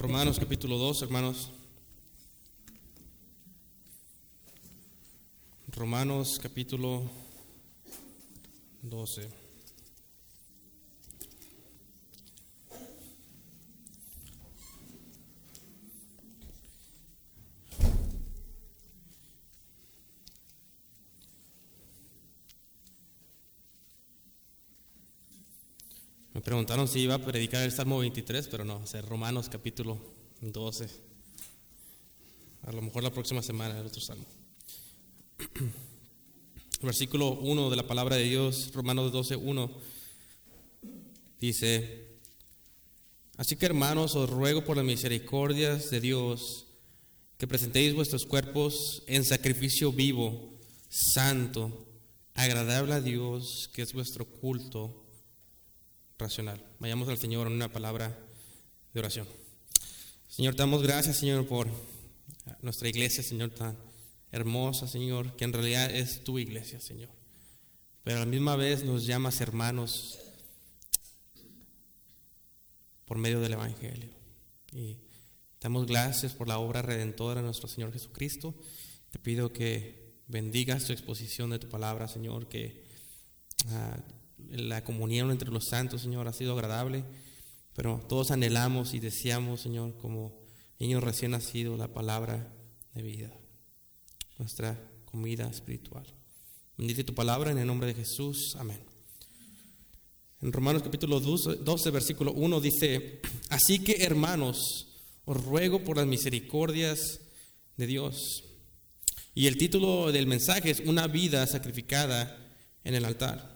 Romanos capítulo 2, hermanos. Romanos capítulo 12. Preguntaron si iba a predicar el Salmo 23, pero no, o Romanos capítulo 12. A lo mejor la próxima semana el otro Salmo. Versículo 1 de la palabra de Dios, Romanos 12, 1, dice, Así que hermanos, os ruego por las misericordias de Dios que presentéis vuestros cuerpos en sacrificio vivo, santo, agradable a Dios, que es vuestro culto racional. Vayamos al Señor en una palabra de oración. Señor, te damos gracias, Señor, por nuestra iglesia, Señor, tan hermosa, Señor, que en realidad es tu iglesia, Señor. Pero a la misma vez nos llamas hermanos por medio del Evangelio. Y damos gracias por la obra redentora de nuestro Señor Jesucristo. Te pido que bendigas tu exposición de tu palabra, Señor, que ah, la comunión entre los santos, Señor, ha sido agradable, pero todos anhelamos y deseamos, Señor, como niños recién nacidos, la palabra de vida, nuestra comida espiritual. Bendice tu palabra en el nombre de Jesús. Amén. En Romanos capítulo 12, versículo 1 dice, así que hermanos, os ruego por las misericordias de Dios. Y el título del mensaje es Una vida sacrificada en el altar.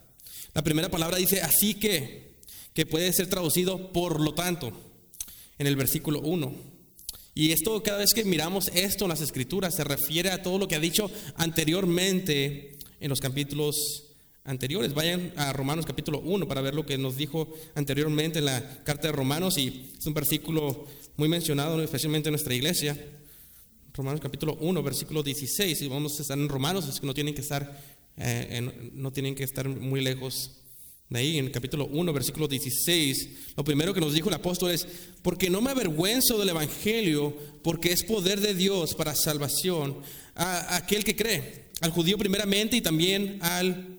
La primera palabra dice así que, que puede ser traducido por lo tanto, en el versículo 1. Y esto, cada vez que miramos esto en las escrituras, se refiere a todo lo que ha dicho anteriormente en los capítulos anteriores. Vayan a Romanos capítulo 1 para ver lo que nos dijo anteriormente en la carta de Romanos y es un versículo muy mencionado, especialmente en nuestra iglesia. Romanos capítulo 1, versículo 16. Y vamos a estar en Romanos, es que no tienen que estar eh, no tienen que estar muy lejos de ahí, en el capítulo 1, versículo 16, lo primero que nos dijo el apóstol es, porque no me avergüenzo del Evangelio, porque es poder de Dios para salvación a, aquel que cree, al judío primeramente y también al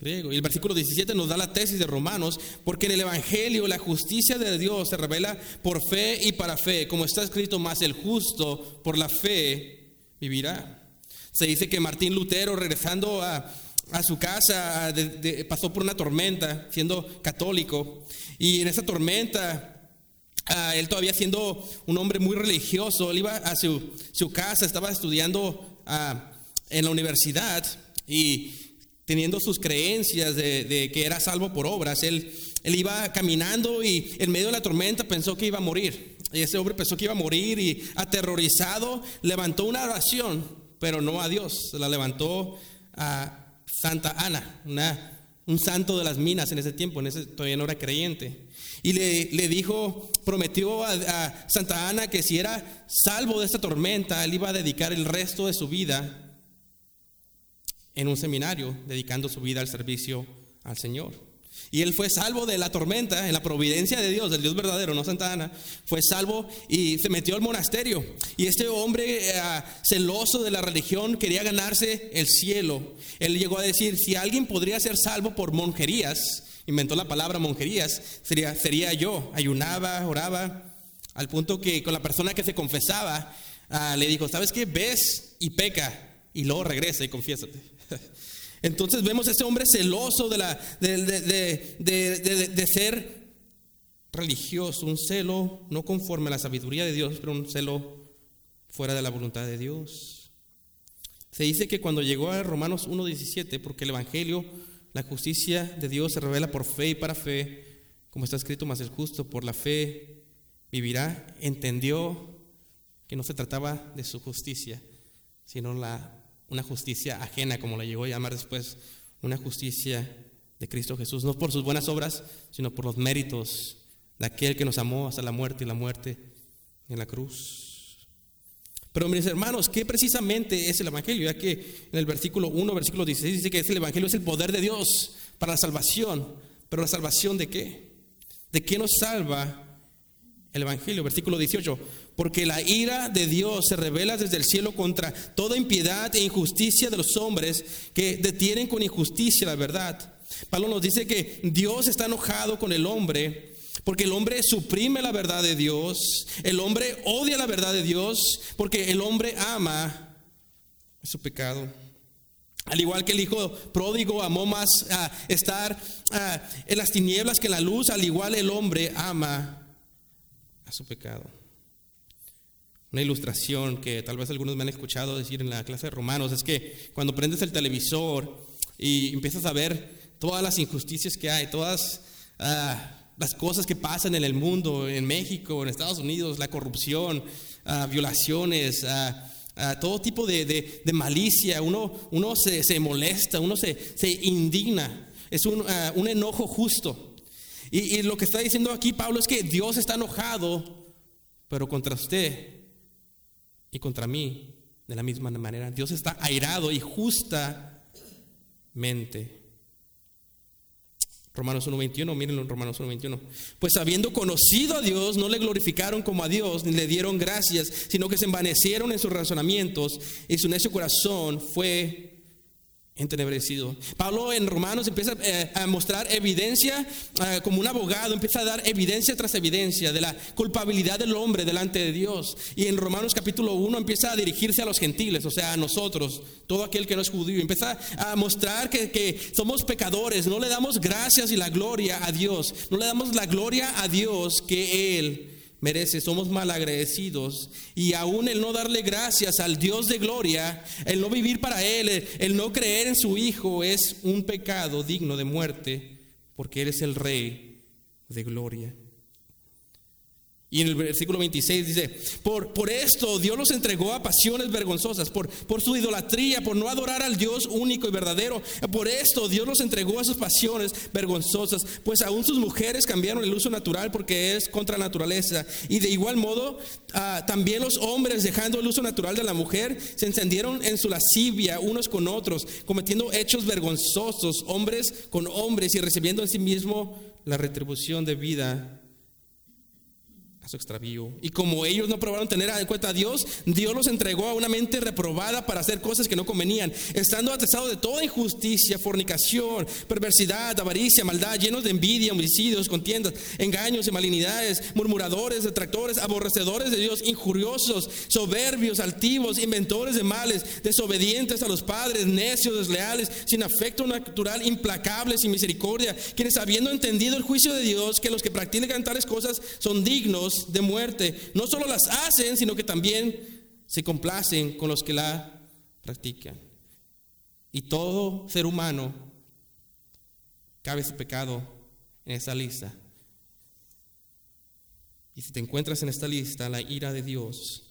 griego. Y el versículo 17 nos da la tesis de Romanos, porque en el Evangelio la justicia de Dios se revela por fe y para fe, como está escrito, más el justo por la fe vivirá. Se dice que Martín Lutero, regresando a, su casa, pasó por una tormenta, siendo católico, y en esa tormenta, él todavía siendo un hombre muy religioso, él iba a su, casa, estaba estudiando en la universidad y teniendo sus creencias de, que era salvo por obras, él, él iba caminando y en medio de la tormenta pensó que iba a morir. Y ese hombre pensó que iba a morir y aterrorizado levantó una oración pero no a Dios. La levantó a Santa Ana, una, un santo de las minas en ese tiempo, en ese todavía no era creyente. Y le, le dijo, prometió a, a, Santa Ana que si era salvo de esta tormenta, él iba a dedicar el resto de su vida en un seminario, dedicando su vida al servicio al Señor. Y él fue salvo de la tormenta en la providencia de Dios, del Dios verdadero, no Santa Ana. Fue salvo y se metió al monasterio. Y este hombre eh, celoso de la religión quería ganarse el cielo. Él llegó a decir, si alguien podría ser salvo por monjerías, inventó la palabra monjerías, sería, sería yo. Ayunaba, oraba, al punto que con la persona que se confesaba, ah, le dijo, ¿sabes qué? Ves y peca y luego regresa y confiésate. Entonces vemos a ese hombre celoso de, la, de, ser religioso, un celo no conforme a la sabiduría de Dios, pero un celo fuera de la voluntad de Dios. Se dice que cuando llegó a Romanos 1.17, porque el Evangelio, la justicia de Dios se revela por fe y para fe, como está escrito, más el justo por la fe vivirá, entendió que no se trataba de su justicia, sino la una justicia ajena, como la llegó a llamar después, una justicia de Cristo Jesús, no por sus buenas obras, sino por los méritos de aquel que nos amó hasta la muerte y la muerte en la cruz. Pero mis hermanos, ¿qué precisamente es el Evangelio? Ya que en el versículo 1, versículo 16 dice que el Evangelio es el poder de Dios para la salvación. ¿Pero la salvación de qué? ¿De qué nos salva el Evangelio, versículo 18, porque la ira de Dios se revela desde el cielo contra toda impiedad e injusticia de los hombres que detienen con injusticia la verdad. Pablo nos dice que Dios está enojado con el hombre porque el hombre suprime la verdad de Dios, el hombre odia la verdad de Dios, porque el hombre ama su pecado. Al igual que el hijo pródigo amó más a estar en las tinieblas que en la luz, al igual el hombre ama a su pecado. Una ilustración que tal vez algunos me han escuchado decir en la clase de Romanos es que cuando prendes el televisor y empiezas a ver todas las injusticias que hay, todas ah, las cosas que pasan en el mundo, en México, en Estados Unidos, la corrupción, ah, violaciones, ah, todo tipo de, malicia, uno, uno se, molesta, uno se, indigna, es un, enojo justo. Y, lo que está diciendo aquí Pablo es que Dios está enojado, pero contra usted y contra mí de la misma manera. Dios está airado y justamente Romanos 1.21, mírenlo en Romanos 1.21. Pues habiendo conocido a Dios, no le glorificaron como a Dios, ni le dieron gracias, sino que se envanecieron en sus razonamientos y su necio corazón fue entenebrecido. Pablo en Romanos empieza eh, a mostrar evidencia eh, como un abogado, empieza a dar evidencia tras evidencia de la culpabilidad del hombre delante de Dios. Y en Romanos capítulo 1 empieza a dirigirse a los gentiles, o sea, a nosotros, todo aquel que no es judío. Empieza a mostrar que, que somos pecadores, no le damos gracias y la gloria a Dios, no le damos la gloria a Dios que Él merece, somos malagradecidos y aún el no darle gracias al Dios de gloria, el no vivir para Él, el, no creer en su Hijo es un pecado digno de muerte porque Él es el Rey de gloria. Y en el versículo 26 dice, por, por esto Dios los entregó a pasiones vergonzosas, por, por su idolatría, por no adorar al Dios único y verdadero. Por esto Dios los entregó a sus pasiones vergonzosas, pues aún sus mujeres cambiaron el uso natural porque es contra naturaleza. Y de igual modo, ah, también los hombres, dejando el uso natural de la mujer, se encendieron en su lascivia unos con otros, cometiendo hechos vergonzosos, hombres con hombres y recibiendo en sí mismo la retribución de vida su extravío. Y como ellos no probaron tener en cuenta a Dios, Dios los entregó a una mente reprobada para hacer cosas que no convenían, estando atestados de toda injusticia, fornicación, perversidad, avaricia, maldad, llenos de envidia, homicidios, contiendas, engaños y malignidades, murmuradores, detractores, aborrecedores de Dios, injuriosos, soberbios, altivos, inventores de males, desobedientes a los padres, necios, desleales, sin afecto natural, implacables, sin misericordia, quienes habiendo entendido el juicio de Dios, que los que practican tales cosas son dignos de muerte. No solo las hacen, sino que también se complacen con los que la practican. Y todo ser humano cabe su pecado en esa lista. Y si te encuentras en esta lista, la ira de Dios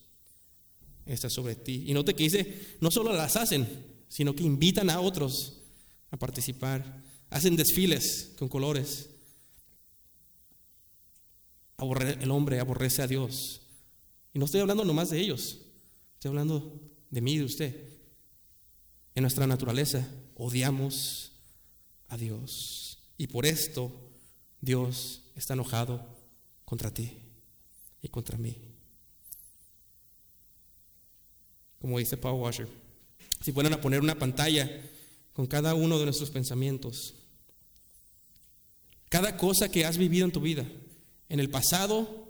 está sobre ti. Y note que dice, no solo las hacen, sino que invitan a otros a participar. Hacen desfiles con colores el hombre aborrece a Dios. Y no estoy hablando nomás de ellos, estoy hablando de mí y de usted. En nuestra naturaleza odiamos a Dios. Y por esto Dios está enojado contra ti y contra mí. Como dice Paul Washer, si fueran a poner una pantalla con cada uno de nuestros pensamientos, cada cosa que has vivido en tu vida, en el pasado,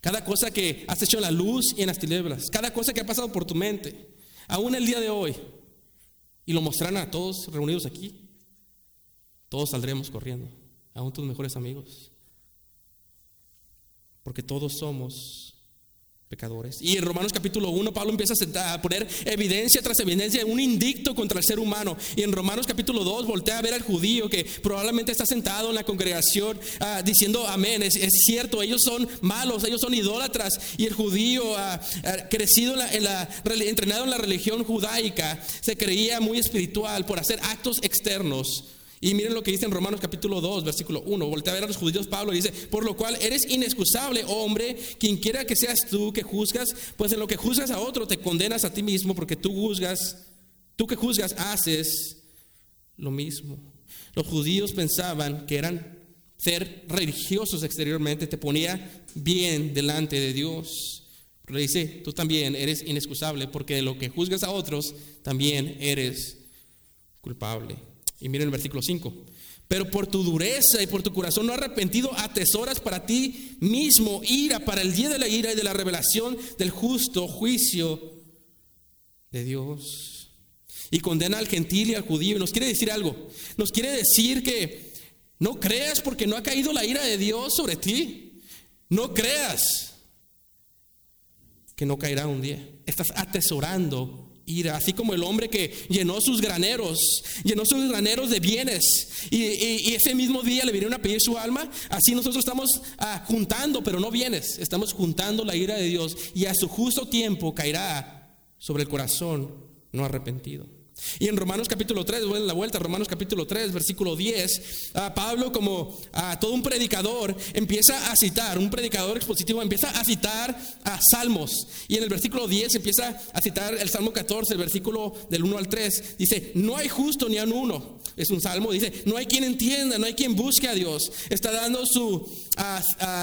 cada cosa que has hecho en la luz y en las tinieblas, cada cosa que ha pasado por tu mente, aún el día de hoy, y lo mostrarán a todos reunidos aquí, todos saldremos corriendo, aún tus mejores amigos, porque todos somos Y en Romanos capítulo 1, Pablo empieza a poner evidencia tras evidencia, un indicto contra el ser humano. Y en Romanos capítulo 2 voltea a ver al judío que probablemente está sentado en la congregación ah, diciendo, amén, es, cierto, ellos son malos, ellos son idólatras. Y el judío, ah, ah, crecido en la, entrenado en la religión judaica, se creía muy espiritual por hacer actos externos y miren lo que dice en Romanos capítulo 2, versículo 1. Voltea a ver a los judíos Pablo dice, por lo cual eres inexcusable, hombre, quien quiera que seas tú que juzgas, pues en lo que juzgas a otro te condenas a ti mismo porque tú juzgas, tú que juzgas haces lo mismo. Los judíos pensaban que eran ser religiosos exteriormente te ponía bien delante de Dios. Pero dice, tú también eres inexcusable porque de lo que juzgas a otros, también eres culpable. Y miren el versículo 5. Pero por tu dureza y por tu corazón no arrepentido, atesoras para ti mismo ira para el día de la ira y de la revelación del justo juicio de Dios. Y condena al gentil y al judío. Y nos quiere decir algo. Nos quiere decir que no creas porque no ha caído la ira de Dios sobre ti. No creas que no caerá un día. Estás atesorando ira, así como el hombre que llenó sus graneros, llenó sus graneros de bienes y, ese mismo día le vinieron a pedir su alma, así nosotros estamos ah, juntando, pero no bienes, estamos juntando la ira de Dios y a su justo tiempo caerá sobre el corazón no arrepentido. Y en Romanos capítulo 3, en la vuelta, Romanos capítulo 3, versículo 10, Pablo como a todo un predicador empieza a citar, un predicador expositivo empieza a citar a salmos. Y en el versículo 10 empieza a citar el Salmo 14, el versículo del 1 al 3. Dice, no hay justo ni a uno. Es un salmo, dice, no hay quien entienda, no hay quien busque a Dios. Está dando su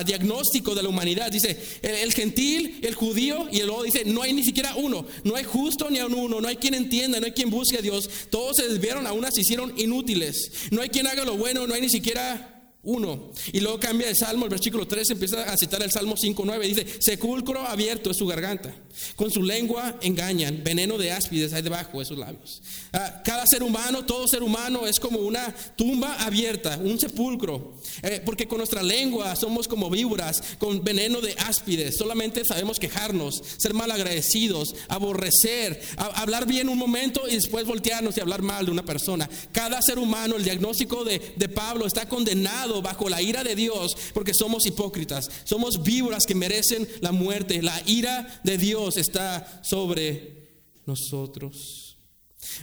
diagnóstico de la humanidad. Dice, el, gentil, el judío, y luego dice, no hay ni siquiera uno. No hay justo ni a uno, no hay quien entienda, no hay quien busque a Dios, todos se desviaron, a unas se hicieron inútiles. No hay quien haga lo bueno, no hay ni siquiera uno. Y luego cambia de salmo, el versículo 3 empieza a citar el salmo 5.9. Dice, sepulcro abierto es su garganta. Con su lengua engañan, veneno de áspides hay debajo de sus labios. Ah, cada ser humano, todo ser humano es como una tumba abierta, un sepulcro. Eh, porque con nuestra lengua somos como víboras, con veneno de áspides. Solamente sabemos quejarnos, ser malagradecidos, aborrecer, hablar bien un momento y después voltearnos y hablar mal de una persona. Cada ser humano, el diagnóstico de, de Pablo está condenado bajo la ira de Dios porque somos hipócritas. Somos víboras que merecen la muerte. La ira de Dios está sobre nosotros.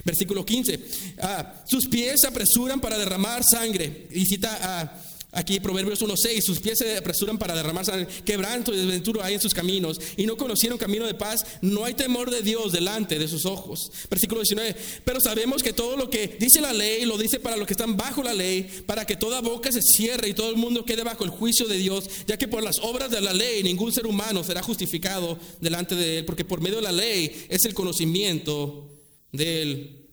Versículo 15. Ah, sus pies se apresuran para derramar sangre. Y cita a Aquí Proverbios 1.6, sus pies se apresuran para derramar quebranto y desventura hay en sus caminos y no conocieron camino de paz, no hay temor de Dios delante de sus ojos. Versículo 19, pero sabemos que todo lo que dice la ley lo dice para los que están bajo la ley, para que toda boca se cierre y todo el mundo quede bajo el juicio de Dios, ya que por las obras de la ley ningún ser humano será justificado delante de él, porque por medio de la ley es el conocimiento del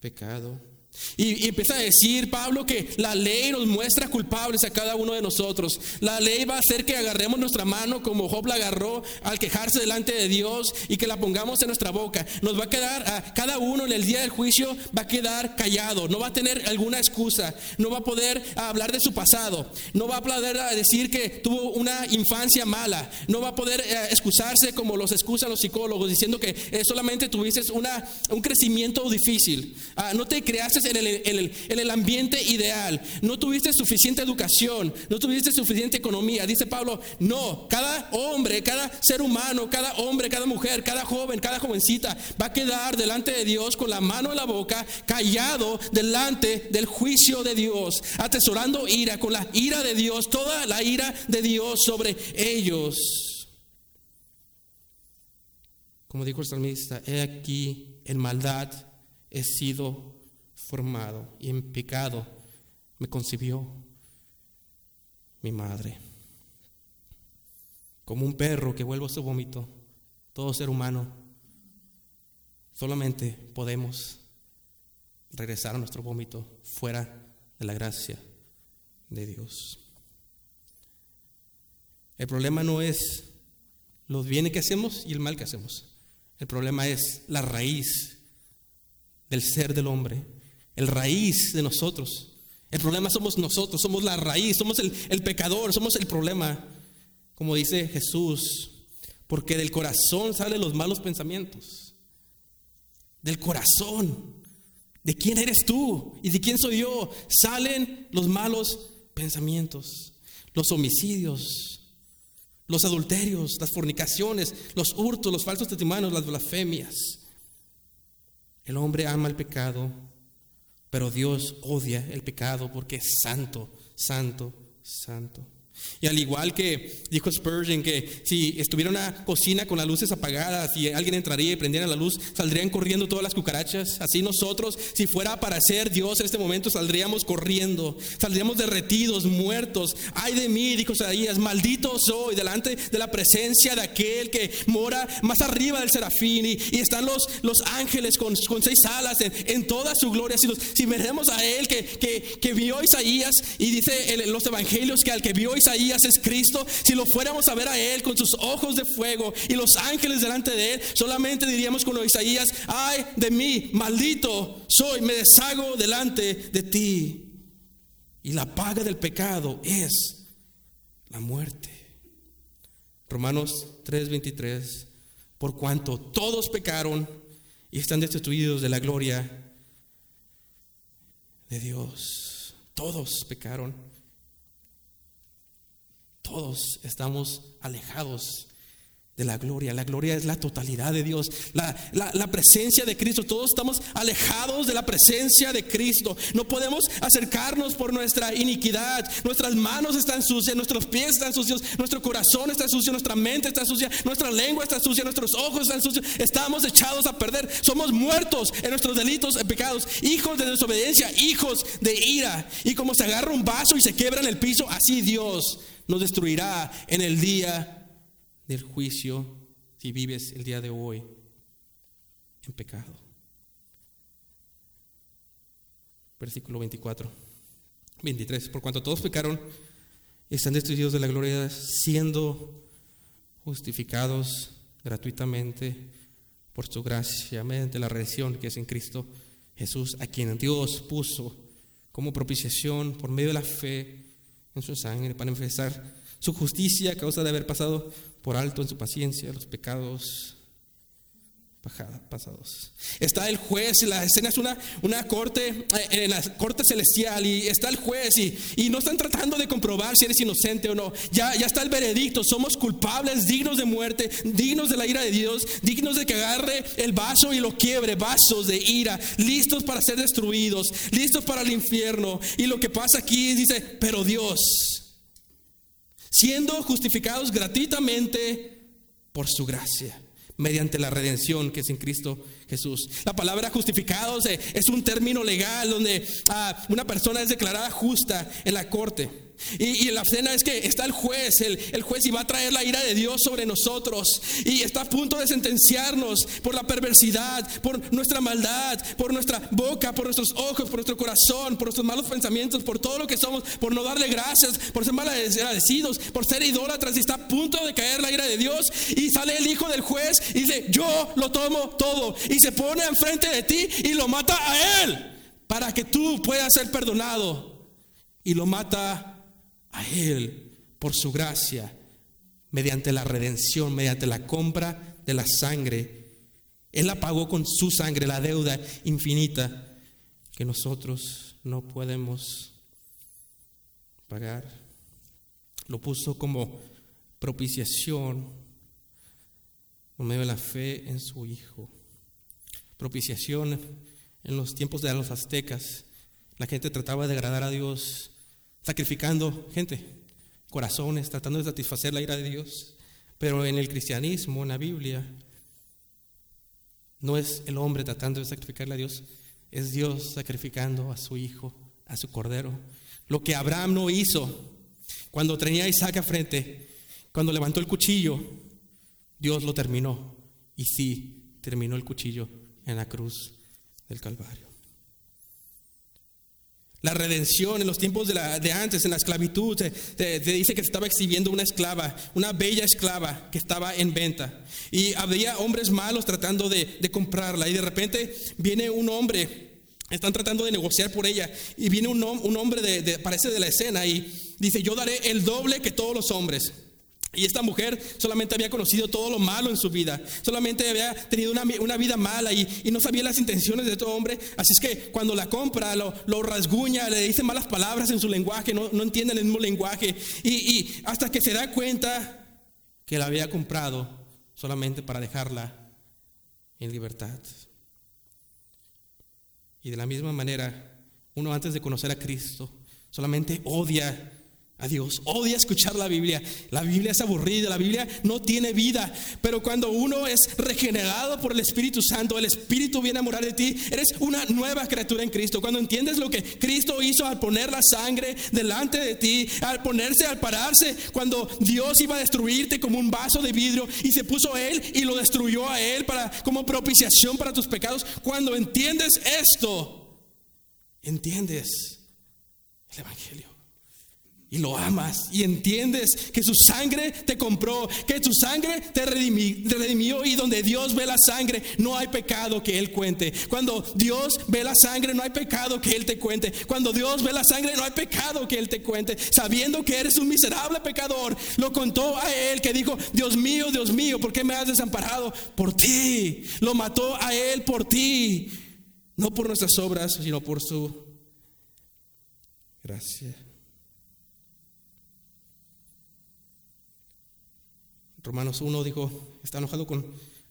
pecado. Y, empieza a decir Pablo que la ley nos muestra culpables a cada uno de nosotros. La ley va a hacer que agarremos nuestra mano como Job la agarró al quejarse delante de Dios y que la pongamos en nuestra boca. Nos va a quedar, a cada uno en el día del juicio va a quedar callado, no va a tener alguna excusa, no va a poder hablar de su pasado, no va a poder decir que tuvo una infancia mala, no va a poder eh, excusarse como los excusan los psicólogos diciendo que eh, solamente tuviste una, un crecimiento difícil. Ah, no te creaste en el, ambiente ideal, no tuviste suficiente educación, no tuviste suficiente economía. Dice Pablo, no, cada hombre, cada ser humano, cada hombre, cada mujer, cada joven, cada jovencita va a quedar delante de Dios con la mano en la boca, callado delante del juicio de Dios, atesorando ira, con la ira de Dios, toda la ira de Dios sobre ellos. Como dijo el salmista, he aquí en maldad he sido formado y en pecado me concibió mi madre. Como un perro que vuelve a su vómito, todo ser humano, solamente podemos regresar a nuestro vómito fuera de la gracia de Dios. El problema no es los bienes que hacemos y el mal que hacemos. El problema es la raíz del ser del hombre el raíz de nosotros. El problema somos nosotros, somos la raíz, somos el, el pecador, somos el problema. Como dice Jesús, porque del corazón salen los malos pensamientos. Del corazón. ¿De quién eres tú? ¿Y de quién soy yo? Salen los malos pensamientos, los homicidios, los adulterios, las fornicaciones, los hurtos, los falsos testimonios, las blasfemias. El hombre ama el pecado pero Dios odia el pecado porque es santo, santo, santo. Y al igual que dijo Spurgeon que si estuviera una cocina con las luces apagadas y alguien entraría y prendiera la luz, saldrían corriendo todas las cucarachas. Así nosotros, si fuera para ser Dios en este momento, saldríamos corriendo, saldríamos derretidos, muertos. Ay de mí, dijo Isaías, maldito soy delante de la presencia de aquel que mora más arriba del serafín y, están los, los ángeles con, con seis alas en, toda su gloria. Si, si veremos a él que, que, que vio Isaías y dice en los evangelios que al que vio Isaías es Cristo, si lo fuéramos a ver a Él con sus ojos de fuego y los ángeles delante de Él, solamente diríamos con Isaías, ay de mí, maldito soy, me deshago delante de ti. Y la paga del pecado es la muerte. Romanos 3:23, por cuanto todos pecaron y están destituidos de la gloria de Dios. Todos pecaron. Todos estamos alejados de la gloria. La gloria es la totalidad de Dios, la, la, presencia de Cristo. Todos estamos alejados de la presencia de Cristo. No podemos acercarnos por nuestra iniquidad. Nuestras manos están sucias, nuestros pies están sucios, nuestro corazón está sucio, nuestra mente está sucia, nuestra lengua está sucia, nuestros ojos están sucios. Estamos echados a perder. Somos muertos en nuestros delitos y pecados, hijos de desobediencia, hijos de ira. Y como se agarra un vaso y se quiebra en el piso, así Dios nos destruirá en el día del juicio si vives el día de hoy en pecado. Versículo 24, 23. Por cuanto todos pecaron, están destruidos de la gloria, siendo justificados gratuitamente por su gracia, mediante la redención que es en Cristo Jesús, a quien Dios puso como propiciación por medio de la fe en su sangre para manifestar su justicia a causa de haber pasado por alto en su paciencia los pecados pasados. Está el juez, la escena es una, una corte, eh, en la corte celestial, y está el juez, y, no están tratando de comprobar si eres inocente o no. Ya, ya está el veredicto, somos culpables, dignos de muerte, dignos de la ira de Dios, dignos de que agarre el vaso y lo quiebre, vasos de ira, listos para ser destruidos, listos para el infierno. Y lo que pasa aquí dice, pero Dios, siendo justificados gratuitamente por su gracia mediante la redención que es en Cristo Jesús. La palabra justificados eh, es un término legal donde ah, una persona es declarada justa en la corte. Y, la escena es que está el juez, el, el, juez y va a traer la ira de Dios sobre nosotros. Y está a punto de sentenciarnos por la perversidad, por nuestra maldad, por nuestra boca, por nuestros ojos, por nuestro corazón, por nuestros malos pensamientos, por todo lo que somos, por no darle gracias, por ser malagradecidos, por ser idólatras. Y está a punto de caer la ira de Dios. Y sale el hijo del juez y dice, yo lo tomo todo. Y se pone enfrente de ti y lo mata a él para que tú puedas ser perdonado. Y lo mata a Él por su gracia, mediante la redención, mediante la compra de la sangre. Él la pagó con su sangre, la deuda infinita que nosotros no podemos pagar. Lo puso como propiciación por medio de la fe en su Hijo. Propiciación en los tiempos de los aztecas. La gente trataba de agradar a Dios sacrificando gente, corazones, tratando de satisfacer la ira de Dios. Pero en el cristianismo, en la Biblia, no es el hombre tratando de sacrificarle a Dios, es Dios sacrificando a su hijo, a su cordero. Lo que Abraham no hizo cuando tenía a Isaac a frente, cuando levantó el cuchillo, Dios lo terminó. Y sí, terminó el cuchillo en la cruz del Calvario. La redención en los tiempos de, de antes, en la esclavitud, te, dice que se estaba exhibiendo una esclava, una bella esclava que estaba en venta. Y había hombres malos tratando de, comprarla. Y de repente viene un hombre, están tratando de negociar por ella. Y viene un, hombre, de, parece de la escena, y dice, yo daré el doble que todos los hombres. Y esta mujer solamente había conocido todo lo malo en su vida, solamente había tenido una, vida mala y, no sabía las intenciones de todo hombre. Así es que cuando la compra, lo, rasguña, le dice malas palabras en su lenguaje, no, entiende el mismo lenguaje. Y, hasta que se da cuenta que la había comprado solamente para dejarla en libertad. Y de la misma manera, uno antes de conocer a Cristo, solamente odia a Dios, odia escuchar la Biblia. La Biblia es aburrida, la Biblia no tiene vida. Pero cuando uno es regenerado por el Espíritu Santo, el Espíritu viene a morar de ti, eres una nueva criatura en Cristo. Cuando entiendes lo que Cristo hizo al poner la sangre delante de ti, al ponerse, al pararse, cuando Dios iba a destruirte como un vaso de vidrio y se puso Él y lo destruyó a Él para, como propiciación para tus pecados. Cuando entiendes esto, entiendes el Evangelio y lo amas y entiendes que su sangre te compró, que su sangre te redimió, y donde Dios ve la sangre no hay pecado que Él cuente. Cuando Dios ve la sangre no hay pecado que Él te cuente. Cuando Dios ve la sangre no hay pecado que Él te cuente. Sabiendo que eres un miserable pecador, lo contó a Él que dijo, Dios mío, Dios mío, ¿por qué me has desamparado? Por ti. Lo mató a Él por ti. No por nuestras obras, sino por su gracia. Romanos 1 dijo, está enojado con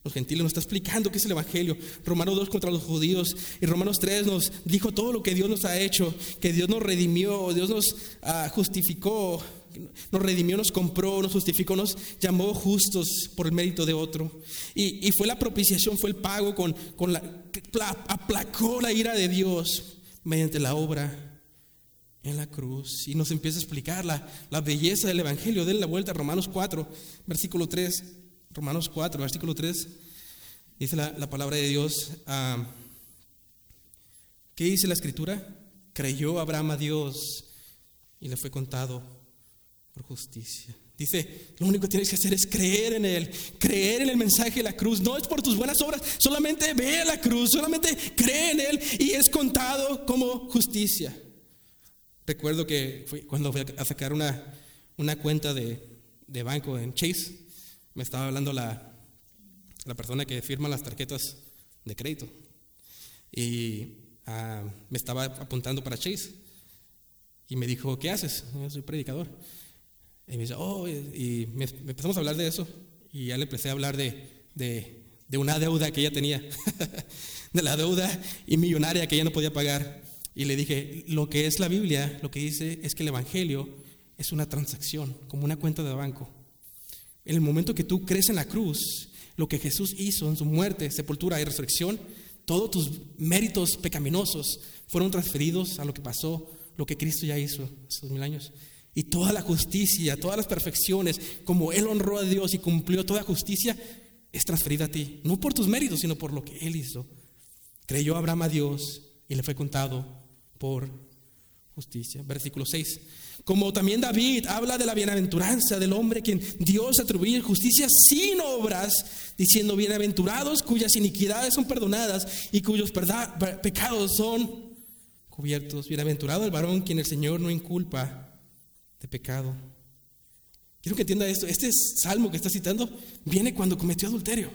los gentiles, nos está explicando qué es el Evangelio. Romanos 2 contra los judíos. Y Romanos 3 nos dijo todo lo que Dios nos ha hecho, que Dios nos redimió, Dios nos ah, justificó, nos redimió, nos compró, nos justificó, nos llamó justos por el mérito de otro. Y, fue la propiciación, fue el pago con, con la, aplacó la ira de Dios mediante la obra en la cruz y nos empieza a explicar la, la belleza del Evangelio. Den la vuelta a Romanos 4, versículo 3. Romanos 4, versículo 3. Dice la, palabra de Dios. Ah, ¿Qué dice la escritura? Creyó Abraham a Dios y le fue contado por justicia. Dice, lo único que tienes que hacer es creer en Él, creer en el mensaje de la cruz. No es por tus buenas obras, solamente ve a la cruz, solamente cree en Él y es contado como justicia. Recuerdo que cuando fui a sacar una, una cuenta de, de, banco en Chase, me estaba hablando la, la, persona que firma las tarjetas de crédito. Y ah, me estaba apuntando para Chase. Y me dijo, ¿qué haces? Yo soy predicador. Y me dice, oh, y me, empezamos a hablar de eso. Y ya le empecé a hablar de, de, de una deuda que ella tenía. de la deuda y millonaria que ella no podía pagar. Y le dije, lo que es la Biblia, lo que dice es que el Evangelio es una transacción, como una cuenta de banco. En el momento que tú crees en la cruz, lo que Jesús hizo en su muerte, sepultura y resurrección, todos tus méritos pecaminosos fueron transferidos a lo que pasó, lo que Cristo ya hizo dos mil años. Y toda la justicia, todas las perfecciones, como Él honró a Dios y cumplió toda justicia, es transferida a ti. No por tus méritos, sino por lo que Él hizo. Creyó Abraham a Dios y le fue contado por justicia. Versículo 6. Como también David habla de la bienaventuranza del hombre quien Dios atribuye justicia sin obras, diciendo bienaventurados cuyas iniquidades son perdonadas y cuyos pecados son cubiertos. Bienaventurado el varón quien el Señor no inculpa de pecado. Quiero que entienda esto. Este salmo que está citando viene cuando cometió adulterio.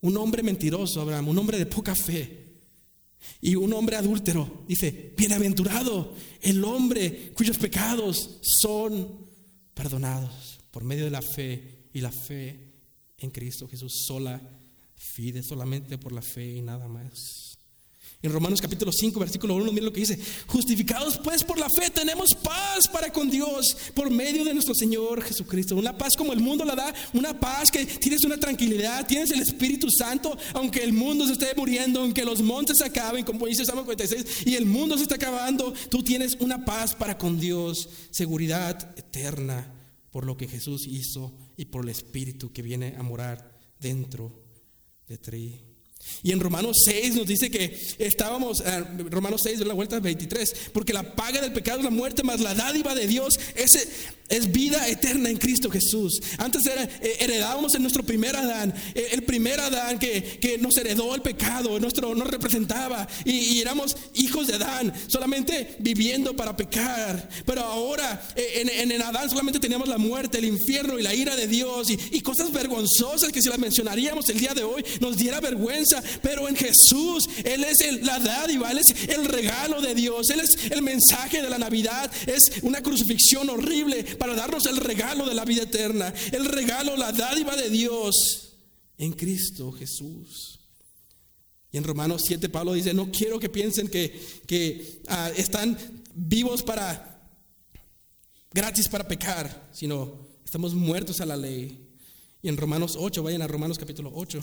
Un hombre mentiroso, Abraham, un hombre de poca fe y un hombre adúltero dice, bienaventurado el hombre cuyos pecados son perdonados por medio de la fe y la fe en Cristo Jesús sola, fide solamente por la fe y nada más. En Romanos capítulo 5, versículo 1, miren lo que dice, justificados pues por la fe tenemos paz para con Dios por medio de nuestro Señor Jesucristo. Una paz como el mundo la da, una paz que tienes una tranquilidad, tienes el Espíritu Santo, aunque el mundo se esté muriendo, aunque los montes se acaben, como dice Salmo 46, y el mundo se está acabando, tú tienes una paz para con Dios, seguridad eterna por lo que Jesús hizo y por el Espíritu que viene a morar dentro de ti. Y en Romanos 6 nos dice que estábamos, eh, Romanos 6 de la vuelta 23, porque la paga del pecado es la muerte, más la dádiva de Dios es, es vida eterna en Cristo Jesús. Antes era, eh, heredábamos en nuestro primer Adán, eh, el primer Adán que, que, nos heredó el pecado, nuestro, nos representaba y, éramos hijos de Adán, solamente viviendo para pecar. Pero ahora en, en, Adán solamente teníamos la muerte, el infierno y la ira de Dios y, y cosas vergonzosas que si las mencionaríamos el día de hoy nos diera vergüenza pero en Jesús Él es la dádiva, Él es el regalo de Dios, Él es el mensaje de la Navidad, es una crucifixión horrible para darnos el regalo de la vida eterna, el regalo, la dádiva de Dios en Cristo Jesús. Y en Romanos 7 Pablo dice, no quiero que piensen que, que ah, están vivos para gratis para pecar, sino estamos muertos a la ley. Y en Romanos 8, vayan a Romanos capítulo 8.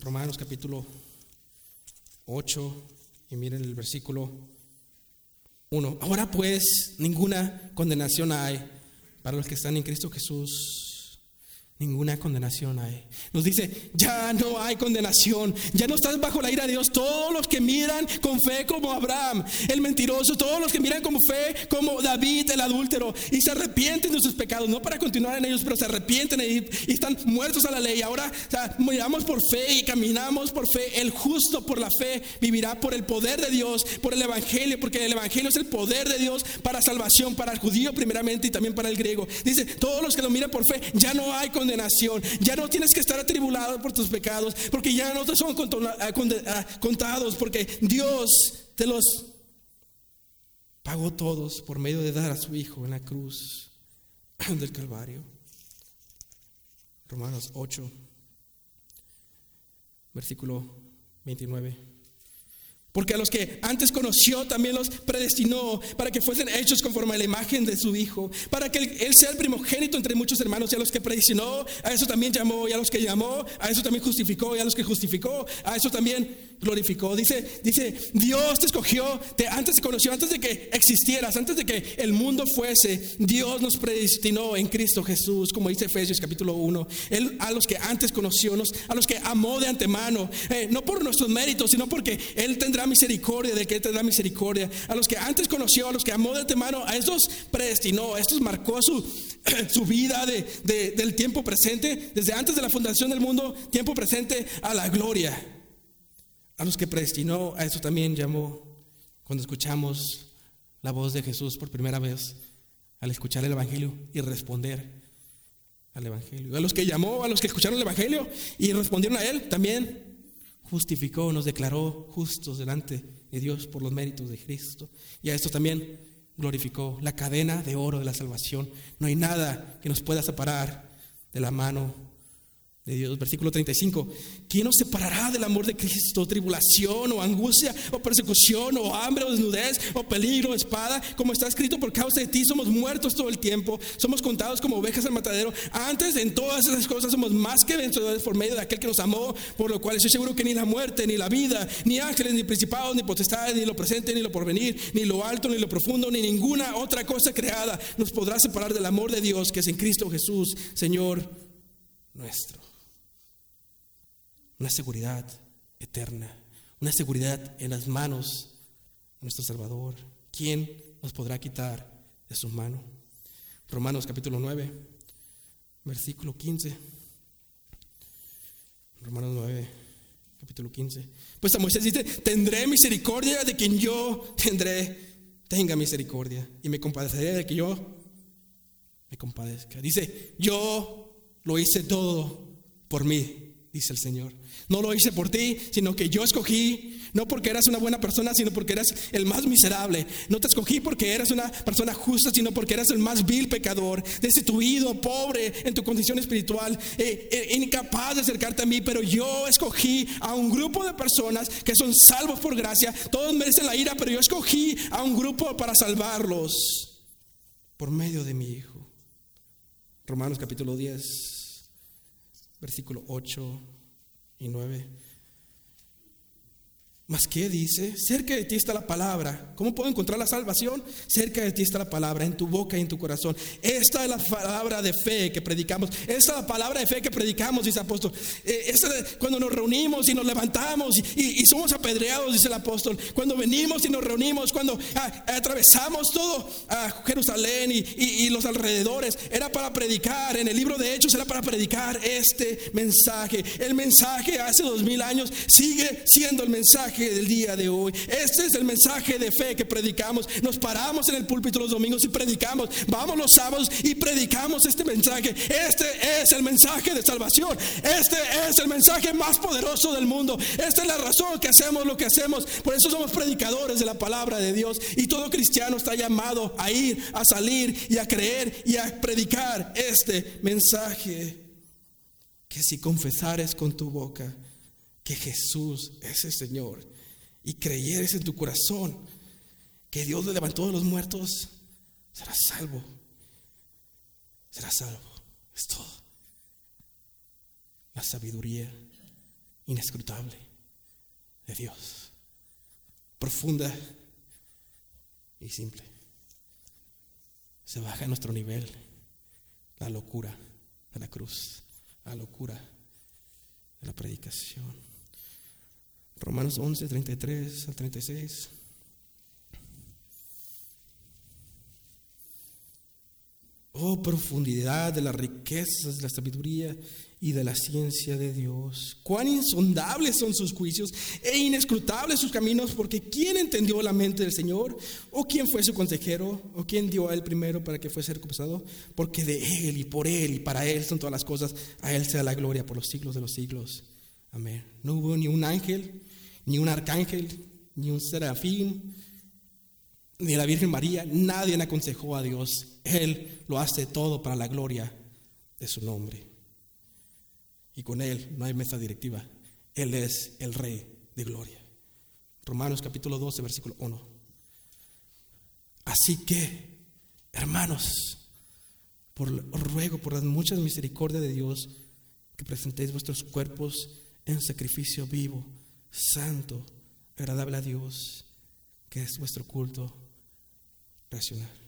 Romanos capítulo 8 y miren el versículo 1. Ahora pues ninguna condenación hay para los que están en Cristo Jesús Ninguna condenación hay. Nos dice, ya no hay condenación, ya no estás bajo la ira de Dios. Todos los que miran con fe como Abraham, el mentiroso, todos los que miran con fe como David, el adúltero, y se arrepienten de sus pecados, no para continuar en ellos, pero se arrepienten y, están muertos a la ley. Ahora miramos por fe y caminamos por fe. El justo por la fe vivirá por el poder de Dios, por el Evangelio, porque el Evangelio es el poder de Dios para salvación, para el judío primeramente y también para el griego. Dice, todos los que lo miran por fe, ya no hay condenación condenación. Ya no tienes que estar atribulado por tus pecados, porque ya no te son ah, ah, contados, porque Dios te los pagó todos por medio de dar a su Hijo en la cruz del Calvario. Romanos 8, versículo 29. Porque a los que antes conoció también los predestinó para que fuesen hechos conforme a la imagen de su Hijo, para que él, sea el primogénito entre muchos hermanos, y a los que predestinó, a eso también llamó, y a los que llamó, a eso también justificó, y a los que justificó, a eso también glorificó. Dice, dice, Dios te escogió, te, antes te conoció, antes de que existieras, antes de que el mundo fuese, Dios nos predestinó en Cristo Jesús, como dice Efesios capítulo 1. Él a los que antes conoció, a los que amó de antemano, eh, no por nuestros méritos, sino porque Él tendrá misericordia, de que Él tendrá misericordia. A los que antes conoció, a los que amó de antemano, a estos predestinó, a estos marcó su, su vida de, del tiempo presente, desde antes de la fundación del mundo, tiempo presente a la gloria. A los que predestinó, a eso también llamó cuando escuchamos la voz de Jesús por primera vez, al escuchar el Evangelio y responder al Evangelio. A los que llamó, a los que escucharon el Evangelio y respondieron a Él, también justificó, nos declaró justos delante de Dios por los méritos de Cristo. Y a esto también glorificó la cadena de oro de la salvación. No hay nada que nos pueda separar de la mano de Dios. Versículo 35. ¿Quién nos separará del amor de Cristo? Tribulación o angustia o persecución o hambre o desnudez o peligro espada. Como está escrito, por causa de ti somos muertos todo el tiempo. Somos contados como ovejas al matadero. Antes en todas esas cosas somos más que vencedores por medio de aquel que nos amó. Por lo cual estoy seguro que ni la muerte, ni la vida, ni ángeles, ni principados, ni potestades, ni lo presente, ni lo porvenir, ni lo alto, ni lo profundo, ni ninguna otra cosa creada nos podrá separar del amor de Dios que es en Cristo Jesús, Señor nuestro una seguridad eterna, una seguridad en las manos de nuestro Salvador. ¿Quién nos podrá quitar de su mano? Romanos capítulo 9, versículo 15. Romanos 9, capítulo 15. Pues a Moisés dice, tendré misericordia de quien yo tendré, tenga misericordia, y me compadeceré de que yo me compadezca. Dice, yo lo hice todo por mí, dice el Señor. No lo hice por ti, sino que yo escogí, no porque eras una buena persona, sino porque eras el más miserable. No te escogí porque eras una persona justa, sino porque eras el más vil pecador, destituido, pobre en tu condición espiritual, eh, eh, incapaz de acercarte a mí. Pero yo escogí a un grupo de personas que son salvos por gracia. Todos merecen la ira, pero yo escogí a un grupo para salvarlos por medio de mi Hijo. Romanos capítulo 10, versículo 8 y 9. ¿Más qué dice? Cerca de ti está la palabra. ¿Cómo puedo encontrar la salvación? Cerca de ti está la palabra, en tu boca y en tu corazón. Esta es la palabra de fe que predicamos. Esta es la palabra de fe que predicamos, dice el apóstol. Eh, cuando nos reunimos y nos levantamos y, somos apedreados, dice el apóstol. Cuando venimos y nos reunimos, cuando ah, atravesamos todo a Jerusalén y los alrededores, era para predicar. En el libro de Hechos era para predicar este mensaje. El mensaje hace dos mil años sigue siendo el mensaje del día de hoy. Este es el mensaje de fe que predicamos. Nos paramos en el púlpito los domingos y predicamos. Vamos los sábados y predicamos este mensaje. Este es el mensaje de salvación. Este es el mensaje más poderoso del mundo. Esta es la razón que hacemos lo que hacemos. Por eso somos predicadores de la palabra de Dios. Y todo cristiano está llamado a ir, a salir y a creer y a predicar este mensaje. Que si confesares con tu boca que Jesús es el Señor y creyeres en tu corazón que Dios le levantó de los muertos, será salvo. Será salvo. Es todo. La sabiduría inescrutable de Dios. Profunda y simple. Se baja a nuestro nivel la locura de la cruz, la locura de la predicación. Romanos 11, 33 al 36. Oh, profundidad de las riquezas de la sabiduría y de la ciencia de Dios. Cuán insondables son sus juicios e inescrutables sus caminos, porque ¿quién entendió la mente del Señor? ¿O quién fue su consejero? ¿O quién dio a él primero para que fuese recompensado? Porque de él y por él y para él son todas las cosas. A él sea la gloria por los siglos de los siglos. Amén. No hubo ni un ángel, ni un arcángel, ni un serafín, ni la Virgen María. Nadie aconsejó a Dios. Él lo hace todo para la gloria de su nombre. Y con Él no hay mesa directiva. Él es el Rey de gloria. Romanos capítulo 12, versículo 1. Así que, hermanos, por, ruego por las muchas misericordias de Dios que presentéis vuestros cuerpos en sacrificio vivo, santo, agradable a Dios, que es vuestro culto racional.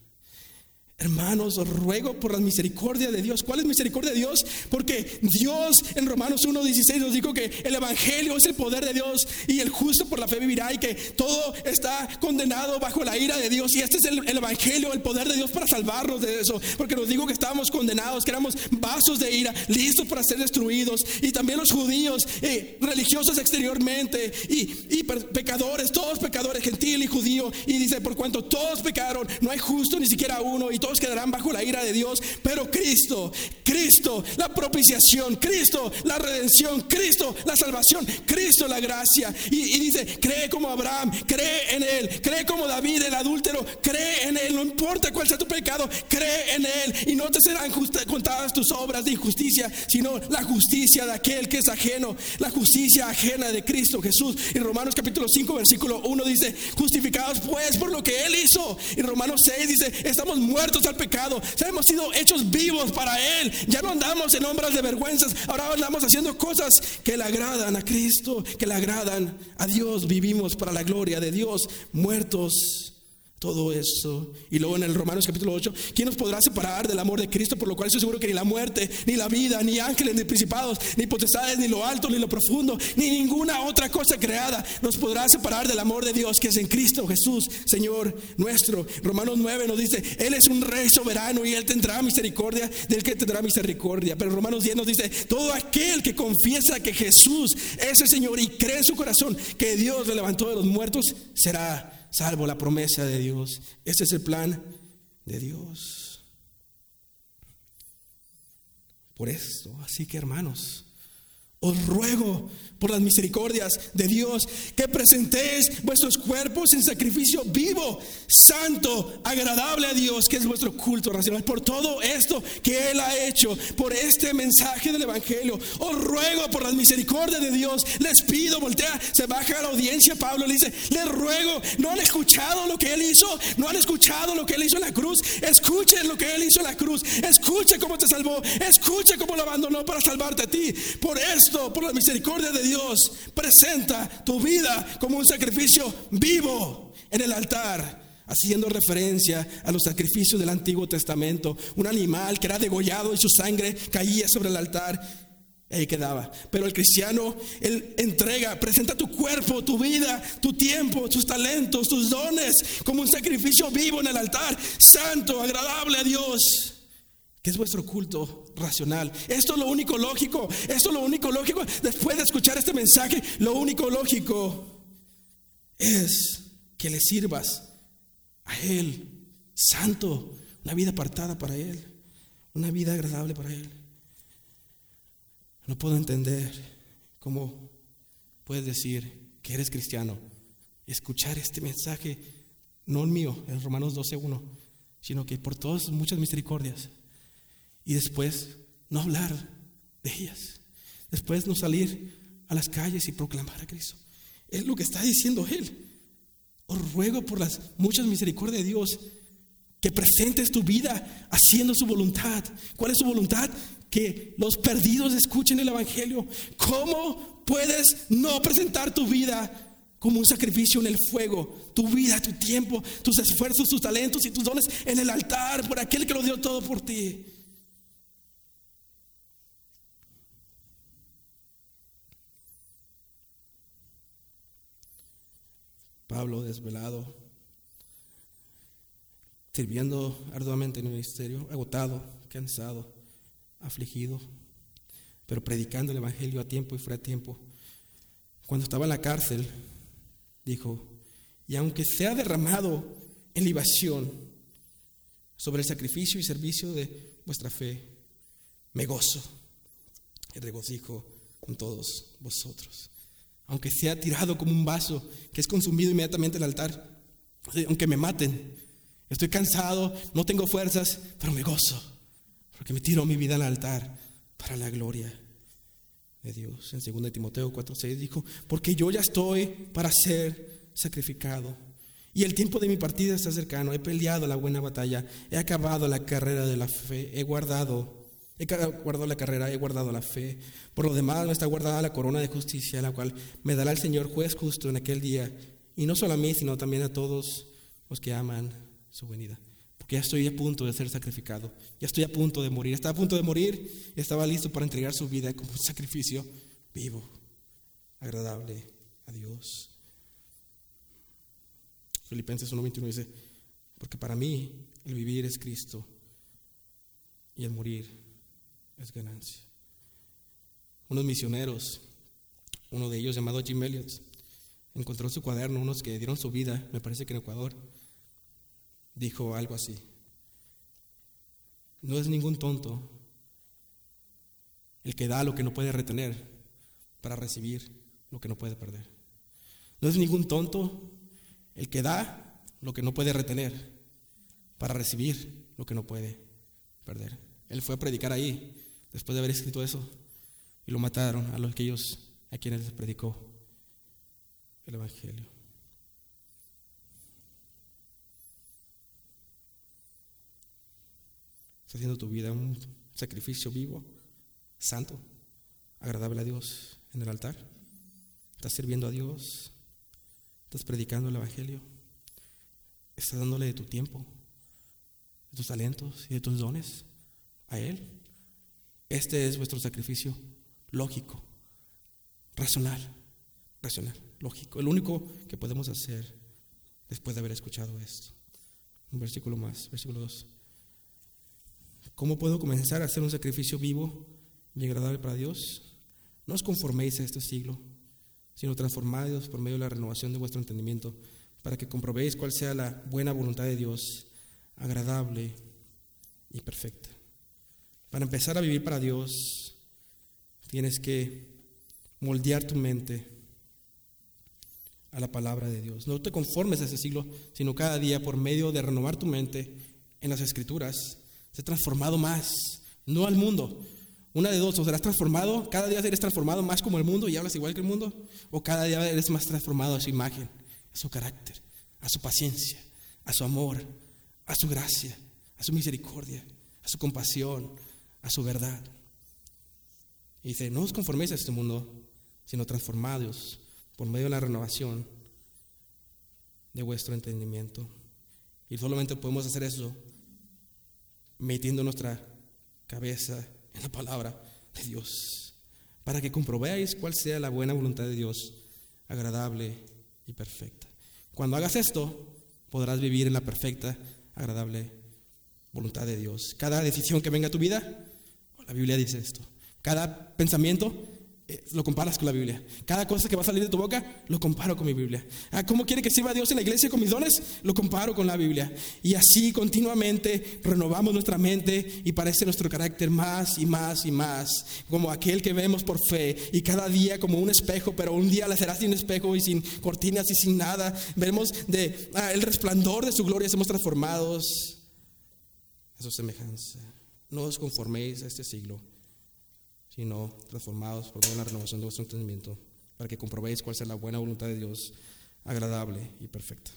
Hermanos, os ruego por la misericordia de Dios. ¿Cuál es misericordia de Dios? Porque Dios en Romanos 1.16 nos dijo que el Evangelio es el poder de Dios y el justo por la fe vivirá y que todo está condenado bajo la ira de Dios. Y este es el, Evangelio, el poder de Dios para salvarnos de eso. Porque nos dijo que estábamos condenados, que éramos vasos de ira, listos para ser destruidos. Y también los judíos, eh, religiosos exteriormente y, y pecadores, todos pecadores, gentil y judío. Y dice, por cuanto todos pecaron, no hay justo ni siquiera uno. Y todos quedarán bajo la ira de Dios, pero Cristo, Cristo, la propiciación, Cristo, la redención, Cristo, la salvación, Cristo, la gracia. Y, dice, cree como Abraham, cree en Él, cree como David, el adúltero, cree en Él, no importa cuál sea tu pecado, cree en Él y no te serán contadas tus obras de injusticia, sino la justicia de aquel que es ajeno, la justicia ajena de Cristo Jesús. Y Romanos capítulo 5, versículo 1 dice, justificados pues por lo que Él hizo. Y Romanos 6 dice, estamos muertos al pecado, hemos sido hechos vivos para Él. Ya no andamos en hombres de vergüenzas, ahora andamos haciendo cosas que le agradan a Cristo, que le agradan a Dios. Vivimos para la gloria de Dios, muertos todo eso. Y luego en el Romanos capítulo 8, ¿quién nos podrá separar del amor de Cristo? Por lo cual estoy seguro que ni la muerte, ni la vida, ni ángeles, ni principados, ni potestades, ni lo alto, ni lo profundo, ni ninguna otra cosa creada nos podrá separar del amor de Dios que es en Cristo Jesús, Señor nuestro. Romanos 9 nos dice, Él es un rey soberano y Él tendrá misericordia del que tendrá misericordia. Pero Romanos 10 nos dice, todo aquel que confiesa que Jesús es el Señor y cree en su corazón que Dios le levantó de los muertos, será salvo la promesa de Dios. Ese es el plan de Dios. Por esto, así que hermanos, os ruego por las misericordias de Dios, que presentéis vuestros cuerpos en sacrificio vivo, santo, agradable a Dios, que es vuestro culto racional. Por todo esto que Él ha hecho, por este mensaje del Evangelio, os ruego por las misericordias de Dios, les pido, voltea, se baja a la audiencia, Pablo le dice, les ruego, no han escuchado lo que Él hizo, no han escuchado lo que Él hizo en la cruz, escuchen lo que Él hizo en la cruz, escuchen cómo te salvó, escuchen cómo lo abandonó para salvarte a ti. Por esto, por la misericordia de Dios, Dios presenta tu vida como un sacrificio vivo en el altar haciendo referencia a los sacrificios del Antiguo Testamento, un animal que era degollado y su sangre caía sobre el altar, ahí quedaba. Pero el cristiano, él entrega, presenta tu cuerpo, tu vida, tu tiempo, tus talentos, tus dones, como un sacrificio vivo en el altar, santo, agradable a Dios que es vuestro culto racional. Esto es lo único lógico, esto es lo único lógico. Después de escuchar este mensaje, lo único lógico es que le sirvas a Él, santo, una vida apartada para Él, una vida agradable para Él. No puedo entender cómo puedes decir que eres cristiano escuchar este mensaje, no el mío, en Romanos 12.1, sino que por todas muchas misericordias y después no hablar de ellas. Después no salir a las calles y proclamar a Cristo. Es lo que está diciendo Él. os ruego por las muchas misericordias de Dios que presentes tu vida haciendo su voluntad. ¿Cuál es su voluntad? Que los perdidos escuchen el Evangelio. ¿Cómo puedes no presentar tu vida como un sacrificio en el fuego? Tu vida, tu tiempo, tus esfuerzos, tus talentos y tus dones en el altar por aquel que lo dio todo por ti. Pablo desvelado, sirviendo arduamente en el ministerio, agotado, cansado, afligido, pero predicando el Evangelio a tiempo y fuera de tiempo. Cuando estaba en la cárcel, dijo, y aunque sea derramado en libación sobre el sacrificio y servicio de vuestra fe, me gozo y regocijo con todos vosotros aunque sea tirado como un vaso que es consumido inmediatamente en el altar, aunque me maten, estoy cansado, no tengo fuerzas, pero me gozo, porque me tiro mi vida al altar para la gloria de Dios. En 2 Timoteo 4:6 dijo, porque yo ya estoy para ser sacrificado. Y el tiempo de mi partida está cercano. He peleado la buena batalla. He acabado la carrera de la fe. He guardado He guardado la carrera, he guardado la fe. Por lo demás, no está guardada la corona de justicia, la cual me dará el Señor juez justo en aquel día. Y no solo a mí, sino también a todos los que aman su venida. Porque ya estoy a punto de ser sacrificado. Ya estoy a punto de morir. Estaba a punto de morir estaba listo para entregar su vida como un sacrificio vivo, agradable a Dios. Filipenses 1.21 dice, porque para mí el vivir es Cristo y el morir es ganancia. Unos misioneros, uno de ellos llamado Jim Elliot, encontró su cuaderno, unos que dieron su vida, me parece que en Ecuador, dijo algo así. No es ningún tonto el que da lo que no puede retener para recibir lo que no puede perder. No es ningún tonto el que da lo que no puede retener para recibir lo que no puede perder. Él fue a predicar ahí después de haber escrito eso, y lo mataron a los que ellos a quienes les predicó el Evangelio. Estás haciendo tu vida un sacrificio vivo, santo, agradable a Dios en el altar. Estás sirviendo a Dios. Estás predicando el Evangelio. Estás dándole de tu tiempo, de tus talentos y de tus dones a Él. Este es vuestro sacrificio lógico, racional, racional, lógico. El único que podemos hacer después de haber escuchado esto. Un versículo más, versículo 2. ¿Cómo puedo comenzar a hacer un sacrificio vivo y agradable para Dios? No os conforméis a este siglo, sino transformados por medio de la renovación de vuestro entendimiento, para que comprobéis cuál sea la buena voluntad de Dios, agradable y perfecta. Para empezar a vivir para Dios, tienes que moldear tu mente a la palabra de Dios. No te conformes a ese siglo, sino cada día por medio de renovar tu mente en las escrituras, se transformado más, no al mundo. Una de dos, o serás transformado, cada día eres transformado más como el mundo y hablas igual que el mundo, o cada día eres más transformado a su imagen, a su carácter, a su paciencia, a su amor, a su gracia, a su misericordia, a su compasión, a su verdad. Y dice, no os conforméis a este mundo, sino transformados por medio de la renovación de vuestro entendimiento. Y solamente podemos hacer eso metiendo nuestra cabeza en la palabra de Dios, para que comprobéis cuál sea la buena voluntad de Dios, agradable y perfecta. Cuando hagas esto, podrás vivir en la perfecta, agradable voluntad de Dios. Cada decisión que venga a tu vida, la Biblia dice esto. Cada pensamiento eh, lo comparas con la Biblia. Cada cosa que va a salir de tu boca, lo comparo con mi Biblia. Ah, ¿Cómo quiere que sirva Dios en la iglesia con mis dones? Lo comparo con la Biblia. Y así continuamente renovamos nuestra mente y parece nuestro carácter más y más y más, como aquel que vemos por fe. Y cada día como un espejo, pero un día la será sin espejo y sin cortinas y sin nada. Vemos de, ah, el resplandor de su gloria, somos transformados a su semejanza. No os conforméis a este siglo, sino transformados por la renovación de vuestro entendimiento, para que comprobéis cuál sea la buena voluntad de Dios, agradable y perfecta.